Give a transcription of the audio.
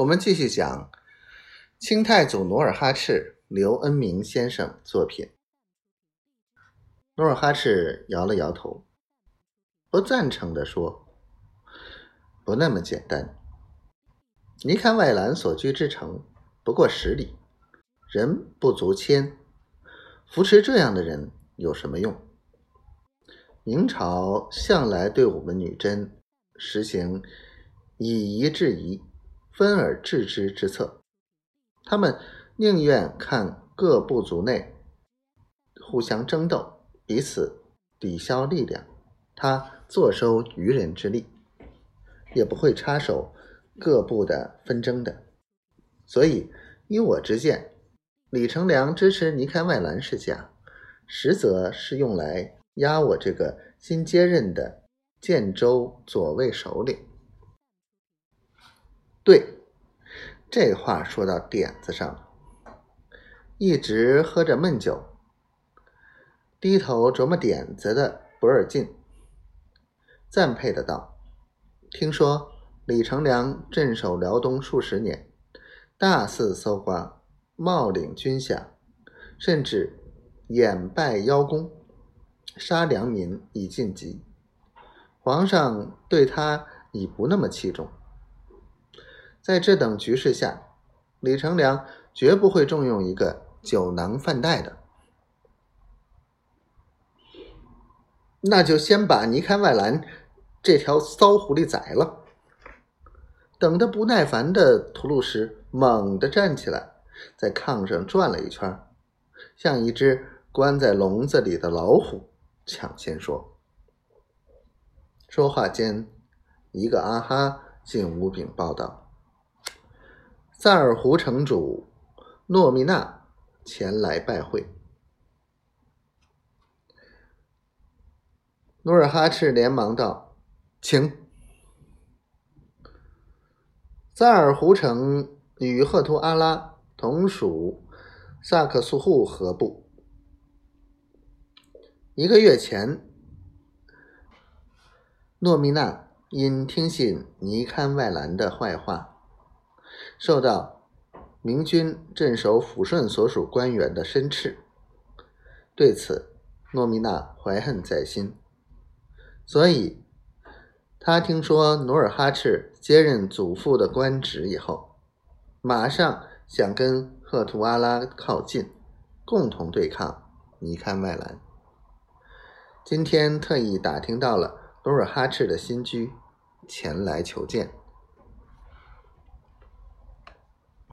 我们继续讲清太祖努尔哈赤刘恩明先生作品。努尔哈赤摇了摇头，不赞成的说：“不那么简单。尼堪外兰所居之城不过十里，人不足千，扶持这样的人有什么用？明朝向来对我们女真实行以夷制夷。”分而治之之策，他们宁愿看各部族内互相争斗，彼此抵消力量，他坐收渔人之利，也不会插手各部的纷争的。所以，依我之见，李成梁支持尼堪外兰事假，实则是用来压我这个新接任的建州左卫首领。对，这话说到点子上。一直喝着闷酒，低头琢磨点子的博尔进赞佩的道：“听说李成梁镇守辽东数十年，大肆搜刮，冒领军饷，甚至掩败邀功，杀良民以尽疾。皇上对他已不那么器重。”在这等局势下，李成梁绝不会重用一个酒囊饭袋的。那就先把尼堪外兰这条骚狐狸宰了。等得不耐烦的图鲁什猛地站起来，在炕上转了一圈，像一只关在笼子里的老虎，抢先说：“说话间，一个阿哈进屋禀报道。”萨尔胡城主诺米娜前来拜会。努尔哈赤连忙道：“请。”萨尔胡城与赫图阿拉同属萨克苏户河部。一个月前，诺米娜因听信尼堪外兰的坏话。受到明军镇守抚顺所属官员的申斥，对此诺米娜怀恨在心，所以他听说努尔哈赤接任祖父的官职以后，马上想跟赫图阿拉靠近，共同对抗尼堪外兰。今天特意打听到了努尔哈赤的新居，前来求见。